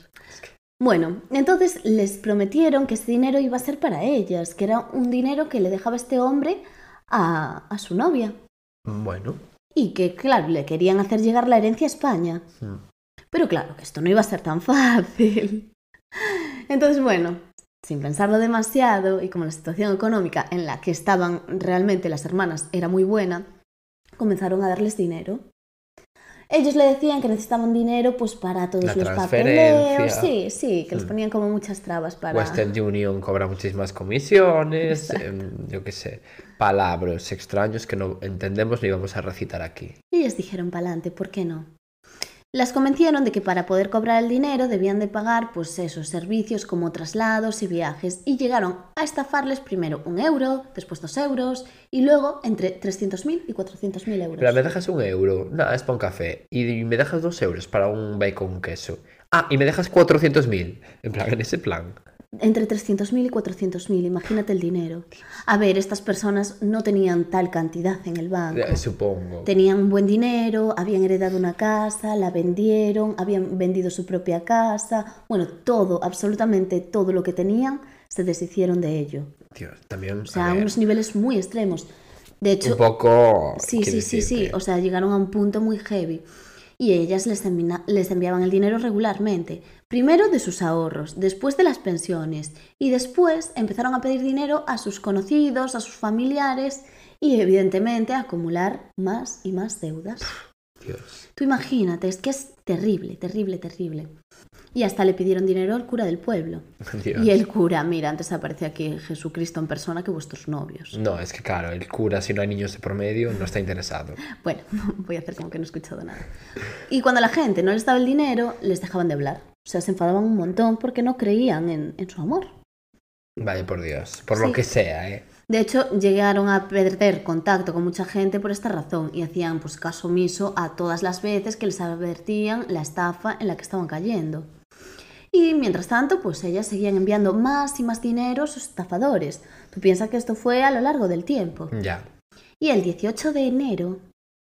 Bueno, entonces les prometieron que ese dinero iba a ser para ellas, que era un dinero que le dejaba este hombre a, a su novia. Bueno, Y que, claro, le querían hacer llegar la herencia a España. Pero claro, que esto no iba a ser tan fácil. Entonces, bueno, sin pensarlo demasiado y como la situación económica en la que estaban realmente las hermanas era muy buena, comenzaron a darles dinero. Ellos le decían que necesitaban dinero pues para todos La los papeleos. Sí, sí, que les Mm. ponían como muchas trabas para... Western Union cobra muchísimas comisiones, em, yo qué sé, palabras extraños que no entendemos ni vamos a recitar aquí. Y ellas dijeron pa'lante, ¿por qué no? Las convencieron de que para poder cobrar el dinero debían de pagar pues esos servicios como traslados y viajes y llegaron a estafarles primero un euro, después dos euros y luego entre 300.000 y 400.000 euros. Pero me dejas un euro, nada, es para un café, y me dejas dos euros para un bacon con queso. Ah, y me dejas 400.000, en plan, en ese plan. Entre 300.000 y 400.000, imagínate el dinero. A ver, estas personas no tenían tal cantidad en el banco. Supongo. Tenían un buen dinero, habían heredado una casa, la vendieron, habían vendido su propia casa. Bueno, todo, absolutamente todo lo que tenían, se deshicieron de ello. Dios, también, O sea, a unos niveles muy extremos. De hecho, un poco... Sí, sí, sí, sí. O sea, llegaron a un punto muy heavy. Y ellas les, les enviaban el dinero regularmente. Primero de sus ahorros, después de las pensiones. Y después empezaron a pedir dinero a sus conocidos, a sus familiares y evidentemente a acumular más y más deudas. Dios. Tú imagínate, es que es terrible, terrible, terrible. Y hasta le pidieron dinero al cura del pueblo. Dios. Y el cura, mira, antes aparece aquí Jesucristo en persona que vuestros novios. No, es que claro, el cura, si no hay niños de por medio, no está interesado. Bueno, *laughs* voy a hacer como que no he escuchado nada. Y cuando la gente no les daba el dinero, les dejaban de hablar. O sea, se enfadaban un montón porque no creían en, en su amor. Vaya por Dios, por Sí. lo que sea, ¿eh? De hecho, llegaron a perder contacto con mucha gente por esta razón y hacían pues caso omiso a todas las veces que les advertían la estafa en la que estaban cayendo. Y mientras tanto, pues ellas seguían enviando más y más dinero a sus estafadores. Tú piensas que esto fue a lo largo del tiempo. Ya. Y el 18 de enero,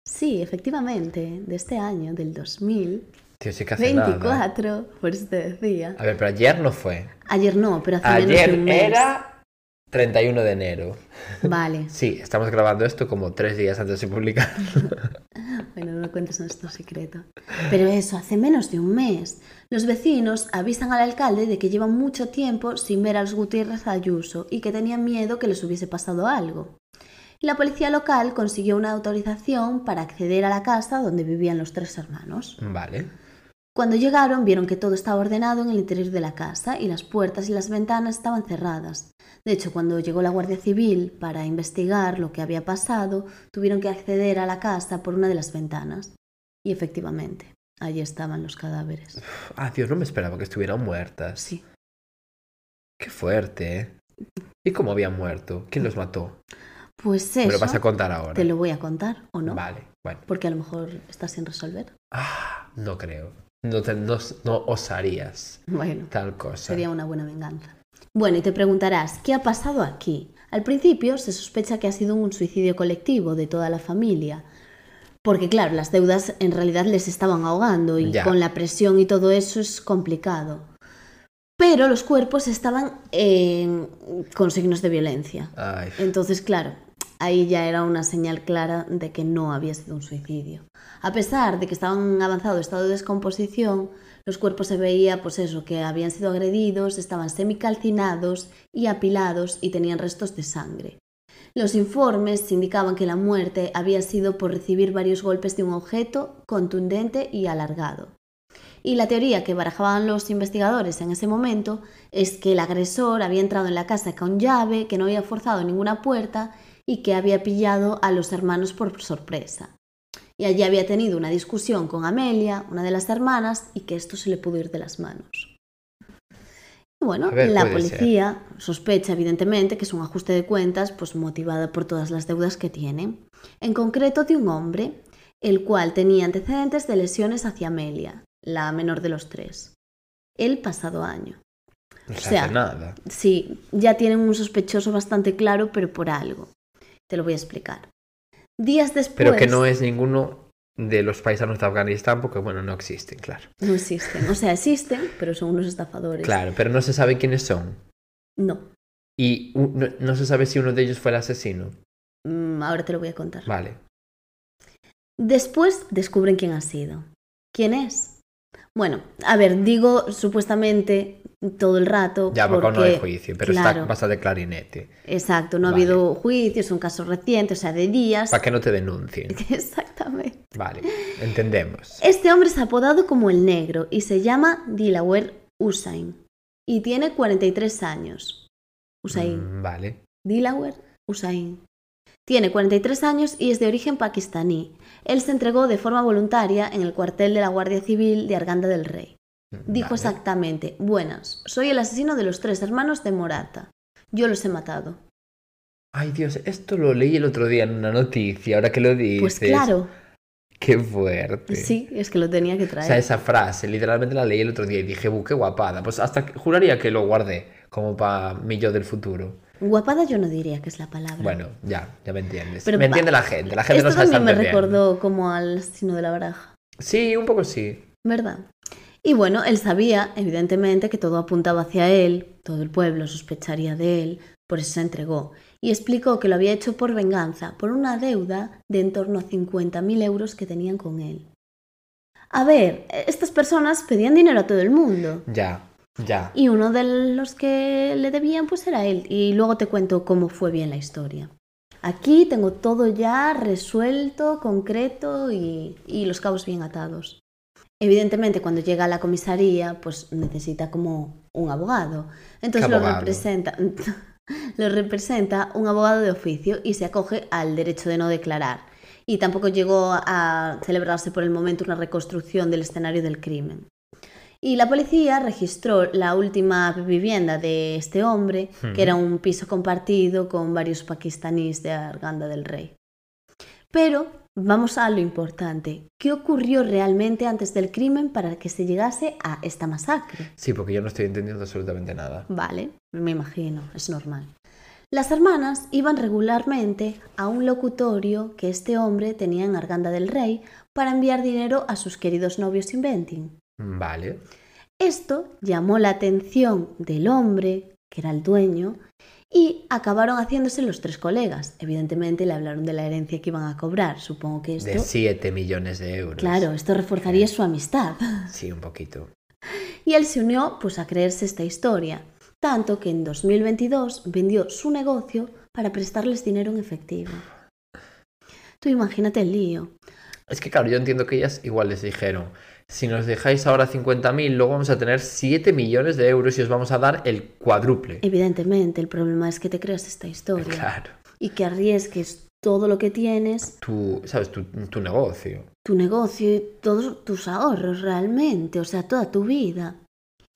sí, efectivamente, de este año, del 2024, Tío, sí que hace nada. por eso te decía. A ver, pero ayer no fue. Ayer no, pero hace menos de un mes. era 31 de enero. Vale, *laughs* Sí, estamos grabando esto como tres días antes de publicar. *laughs* bueno, no cuentes nuestro secreto. Pero eso, hace menos de un mes. Los vecinos avisan al alcalde de que llevan mucho tiempo sin ver a los Gutiérrez Ayuso y que tenían miedo que les hubiese pasado algo. Y la policía local consiguió una autorización para acceder a la casa donde vivían los tres hermanos. Vale. Cuando llegaron vieron que todo estaba ordenado en el interior de la casa y las puertas y las ventanas estaban cerradas. De hecho, cuando llegó la Guardia Civil para investigar lo que había pasado, tuvieron que acceder a la casa por una de las ventanas. Y efectivamente, allí estaban los cadáveres. Ah, Dios, no me esperaba que estuvieran muertas. Sí. Qué fuerte, ¿eh? ¿Y cómo habían muerto? ¿Quién los mató? Pues Me eso lo vas a contar ahora. te lo voy a contar, ¿o no? Vale, bueno. Porque a lo mejor está sin resolver. Ah, no creo. No, te- no, no osarías Bueno, tal cosa. Sería una buena venganza. Bueno, y te preguntarás, ¿qué ha pasado aquí? Al principio se sospecha que ha sido un suicidio colectivo de toda la familia. Porque claro, las deudas en realidad les estaban ahogando y Ya. con la presión y todo eso es complicado. Pero los cuerpos estaban eh, con signos de violencia. Ay, Entonces, claro, ahí ya era una señal clara de que no había sido un suicidio. A pesar de que estaban en avanzado estado de descomposición, los cuerpos se veía, pues eso, que habían sido agredidos, estaban semicalcinados y apilados y tenían restos de sangre. Los informes indicaban que la muerte había sido por recibir varios golpes de un objeto contundente y alargado. Y la teoría que barajaban los investigadores en ese momento es que el agresor había entrado en la casa con llave, que no había forzado ninguna puerta y que había pillado a los hermanos por sorpresa. Y allí había tenido una discusión con Amelia, una de las hermanas, y que esto se le pudo ir de las manos. Y bueno, ver, la ser. policía sospecha evidentemente que es un ajuste de cuentas pues motivada por todas las deudas que tiene. En concreto de un hombre, el cual tenía antecedentes de lesiones hacia Amelia, la menor de los tres, el pasado año. no se sea, hace nada. Sí, ya tienen un sospechoso bastante claro, pero por algo. Te lo voy a explicar. Días después... Pero que no es ninguno de los paisanos de Afganistán, porque bueno, no existen, claro. No existen. O sea, existen, pero son unos estafadores. Claro, pero no se sabe quiénes son. No. Y no se sabe si uno de ellos fue el asesino. Mm, ahora te lo voy a contar. Vale. Después descubren quién ha sido. ¿Quién es? Bueno, a ver, digo supuestamente todo el rato. Ya, porque, porque no hay juicio, pero está claro, bastante clarinete. Exacto, no Vale. ha habido juicio, es un caso reciente, o sea, de días. Para que no te denuncien. *laughs* Exactamente. Vale, entendemos. Este hombre es apodado como el negro y se llama Dilawar Hussain y tiene 43 años. Hussain. Mm, vale. Dilawar Hussain. Tiene 43 años y es de origen pakistaní. Él se entregó de forma voluntaria en el cuartel de la Guardia Civil de Arganda del Rey. Dijo Vale. exactamente, buenas, soy el asesino de los tres hermanos de Morata. Yo los he matado. Ay, Dios, esto lo leí el otro día en una noticia, ahora que lo dices. Pues claro, Qué fuerte. sí, es que lo tenía que O sea, traer. esa frase, literalmente la leí el otro día y dije, buh, qué guapada. Pues hasta juraría que lo guardé, como para mi yo del futuro. Guapada yo no diría que es la palabra. Bueno, ya, ya me entiendes. Pero me entiende la gente, la gente Esto no sabe también me bien. recordó como al asesino de la baraja, Sí, un poco sí. ¿verdad? Y bueno, él sabía, evidentemente, que todo apuntaba hacia él, todo el pueblo sospecharía de él, por eso se entregó, y explicó que lo había hecho por venganza, por una deuda de en torno a 50.000 euros que tenían con él. A ver, estas personas pedían dinero a todo el mundo. Ya, ya. Y uno de los que le debían pues era él. Y luego te cuento cómo fue bien la historia. Aquí tengo todo ya resuelto, concreto y, y los cabos bien atados. Evidentemente, cuando llega a la comisaría, pues necesita como un abogado. Entonces ¿Qué lo abogado? representa, *laughs* lo representa un abogado de oficio y se acoge al derecho de no declarar. Y tampoco llegó a celebrarse por el momento una reconstrucción del escenario del crimen. Y la policía registró la última vivienda de este hombre, que era un piso compartido con varios pakistaníes de Arganda del Rey. Pero vamos a lo importante. ¿Qué ocurrió realmente antes del crimen para que se llegase a esta masacre? Sí, porque yo no estoy entendiendo absolutamente nada. Vale, me imagino, es normal. Las hermanas iban regularmente a un locutorio que este hombre tenía en Arganda del Rey para enviar dinero a sus queridos novios Inventing. Vale. Esto llamó la atención del hombre, que era el dueño, y acabaron haciéndose los tres colegas. Evidentemente le hablaron de la herencia que iban a cobrar. Supongo que esto... De 7 millones de euros. Claro, esto reforzaría su amistad. *laughs* Sí, un poquito. Y él se unió pues a creerse esta historia, tanto que en 2022 vendió su negocio para prestarles dinero en efectivo. Tú imagínate el lío. Es que claro, yo entiendo que ellas igual les dijeron, si nos dejáis ahora 50.000, luego vamos a tener 7 millones de euros y os vamos a dar el cuádruple. Evidentemente, el problema es que te creas esta historia Claro. y que arriesgues todo lo que tienes, Tu, ¿sabes? Tu, tu negocio. tu negocio y todos tus ahorros realmente, o sea, toda tu vida.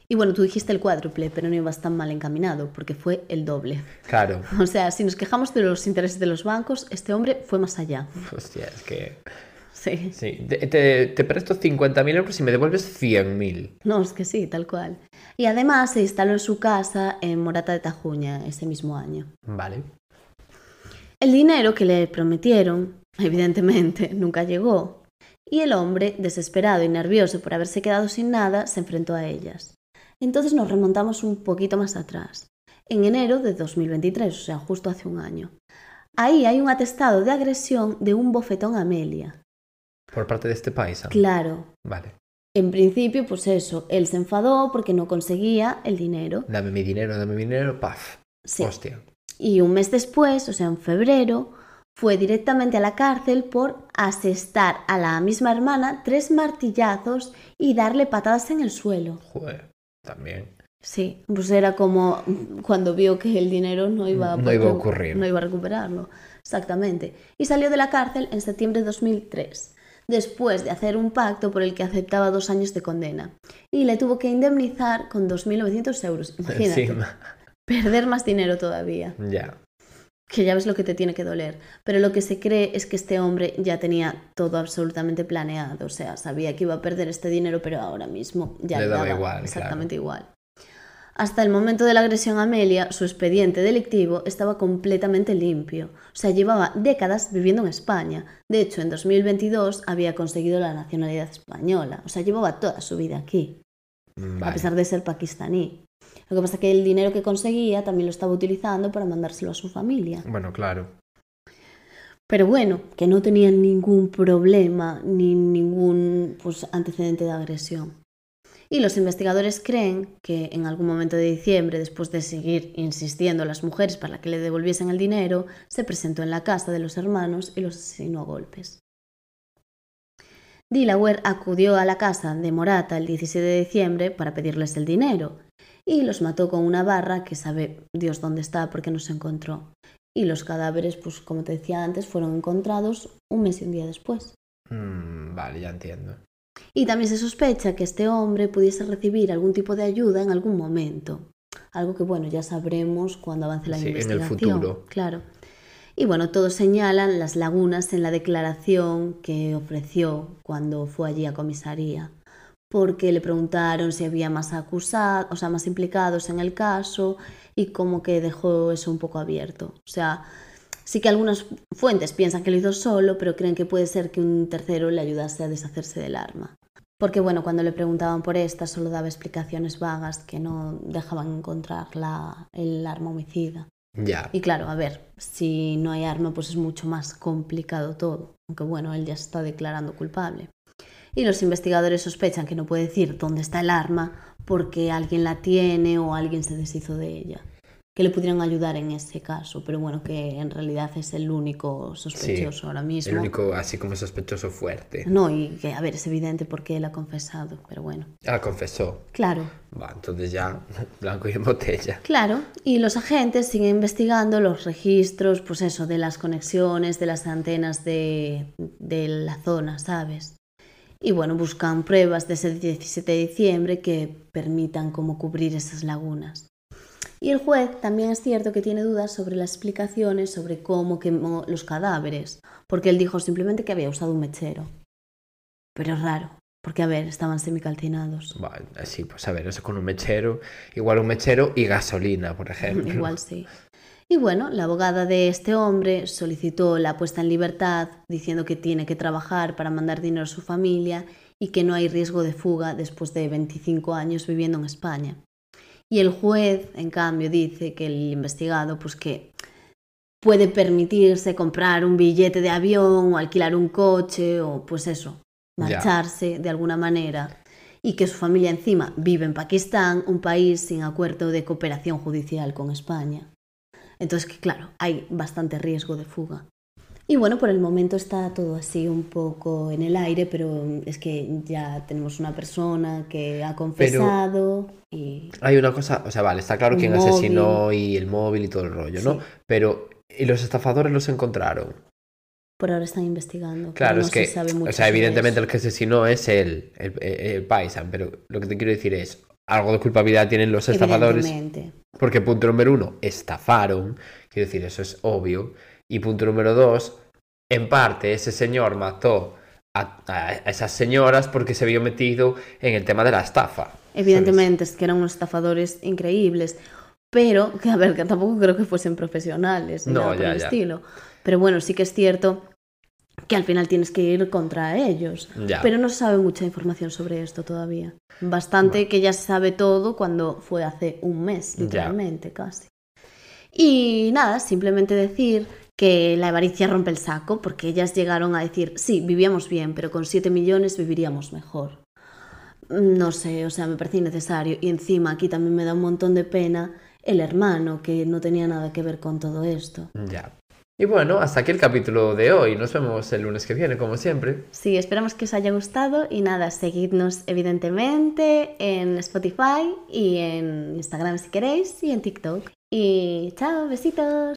Y bueno, tú dijiste el cuádruple, pero no ibas tan mal encaminado, porque fue el doble. Claro. *laughs* O sea, si nos quejamos de los intereses de los bancos, este hombre fue más allá. Hostia, es que... Sí. Sí, te, te, te presto 50.000 euros y me devuelves 100.000. No, es que sí, tal cual. Y además se instaló en su casa en Morata de Tajuña ese mismo año. Vale. El dinero que le prometieron, evidentemente, *laughs* nunca llegó. Y el hombre, desesperado y nervioso por haberse quedado sin nada, se enfrentó a ellas. Entonces nos remontamos un poquito más atrás, en enero de 2023, o sea, justo hace un año. Ahí hay un atestado de agresión de un bofetón a Amelia. Por parte de este país. Claro, Vale. en principio, pues eso, él se enfadó porque no conseguía el dinero. Dame mi dinero, dame mi dinero, paf. Sí. Hostia. Y un mes después, o sea, en febrero, fue directamente a la cárcel por asestar a la misma hermana tres martillazos y darle patadas en el suelo. Joder. También. Sí, pues era como cuando vio que el dinero no iba, No iba a ocurrir. No iba a recuperarlo. Exactamente. Y salió de la cárcel en septiembre de 2003, después de hacer un pacto por el que aceptaba dos años de condena. Y le tuvo que indemnizar con 2.900 euros. *laughs* Imagínate. Encima. Perder más dinero todavía. Ya. que ya ves lo que te tiene que doler. Pero lo que se cree es que este hombre ya tenía todo absolutamente planeado. O sea, sabía que iba a perder este dinero, pero ahora mismo ya Le daba daba igual, exactamente igual. Hasta el momento de la agresión a Amelia, su expediente delictivo estaba completamente limpio. O sea, llevaba décadas viviendo en España. De hecho, en 2022 había conseguido la nacionalidad española. O sea, llevaba toda su vida aquí a Vale. pesar de ser pakistaní. Lo que pasa es que el dinero que conseguía también lo estaba utilizando para mandárselo a su familia. Bueno, claro. Pero bueno, que no tenía ningún problema ni ningún pues, antecedente de agresión. Y los investigadores creen que en algún momento de diciembre, después de seguir insistiendo a las mujeres para que le devolviesen el dinero, se presentó en la casa de los hermanos y los asesinó a golpes. Delaware acudió a la casa de Morata el 17 de diciembre para pedirles el dinero y los mató con una barra que sabe Dios dónde está porque no se encontró. Y los cadáveres, pues como te decía antes, fueron encontrados un mes y un día después. Mm, vale, ya entiendo. Y también se sospecha que este hombre pudiese recibir algún tipo de ayuda en algún momento. Algo que, bueno, ya sabremos cuando avance la Sí, en el investigación. futuro. Claro. Y bueno, todos señalan las lagunas en la declaración que ofreció cuando fue allí a comisaría. Porque le preguntaron si había más acusados, o sea, más implicados en el caso y como que dejó eso un poco abierto. O sea, sí que algunas fuentes piensan que lo hizo solo, pero creen que puede ser que un tercero le ayudase a deshacerse del arma. Porque bueno, cuando le preguntaban por esta solo daba explicaciones vagas que no dejaban encontrar la, el arma homicida. Ya. Y claro, a ver, si no hay arma pues es mucho más complicado todo, aunque bueno, él ya se está declarando culpable. Y los investigadores sospechan que no puede decir dónde está el arma porque alguien la tiene o alguien se deshizo de ella. Que le pudieran ayudar en ese caso, pero bueno, que en realidad es el único sospechoso Sí, ahora mismo. El único así como sospechoso fuerte. No, y que a ver, es evidente porque él ha confesado, pero bueno. Ah, confesó. Claro, Va, entonces ya, *laughs* blanco y en botella. Claro, y los agentes siguen investigando los registros, pues eso, de las conexiones, de las antenas de, de la zona, ¿sabes? Y bueno, buscan pruebas de ese 17 de diciembre que permitan como cubrir esas lagunas. Y el juez también es cierto que tiene dudas sobre las explicaciones sobre cómo quemó los cadáveres, porque él dijo simplemente que había usado un mechero. Pero es raro, porque a ver, estaban semicalcinados. Va, así, pues a ver, eso con un mechero. Igual un mechero y gasolina, por ejemplo. Igual sí. Y bueno, la abogada de este hombre solicitó la puesta en libertad diciendo que tiene que trabajar para mandar dinero a su familia y que no hay riesgo de fuga después de 25 años viviendo en España. Y el juez, en cambio, dice que el investigado, pues que puede permitirse comprar un billete de avión o alquilar un coche o pues eso, marcharse de alguna manera y que su familia encima vive en Pakistán, un país sin acuerdo de cooperación judicial con España. Entonces, que claro, hay bastante riesgo de fuga. Y bueno, por el momento está todo así un poco en el aire, pero es que ya tenemos una persona que ha confesado y Hay una cosa, o sea, vale, está claro quién móvil. asesinó y el móvil y todo el rollo, ¿no? Pero, ¿y los estafadores los encontraron? por ahora están investigando. Claro, no es se que, o sea, evidentemente el que asesinó es él, el, el, el Paisan, pero lo que te quiero decir es, algo de culpabilidad tienen los estafadores, porque punto número uno, estafaron, quiero decir, eso es obvio, y punto número dos, en parte ese señor mató a, a esas señoras porque se vio metido en el tema de la estafa. ¿sabes? Evidentemente, es que eran unos estafadores increíbles, pero, que a ver, que tampoco creo que fuesen profesionales ni No, nada por el ya. estilo. Pero bueno, sí que es cierto que al final tienes que ir contra ellos. Ya. Pero no se sabe mucha información sobre esto todavía. Bastante que ya se sabe todo cuando fue hace un mes, literalmente, casi. Y nada, simplemente decir que la avaricia rompe el saco, porque ellas llegaron a decir, sí, vivíamos bien, pero con 7 millones viviríamos mejor. No sé, o sea, me parece innecesario. Y encima aquí también me da un montón de pena el hermano, que no tenía nada que ver con todo esto. Ya. Y bueno, hasta aquí el capítulo de hoy. Nos vemos el lunes que viene, como siempre. Sí, esperamos que os haya gustado y nada, seguidnos evidentemente en Spotify y en Instagram si queréis y en TikTok. Y chao, besitos.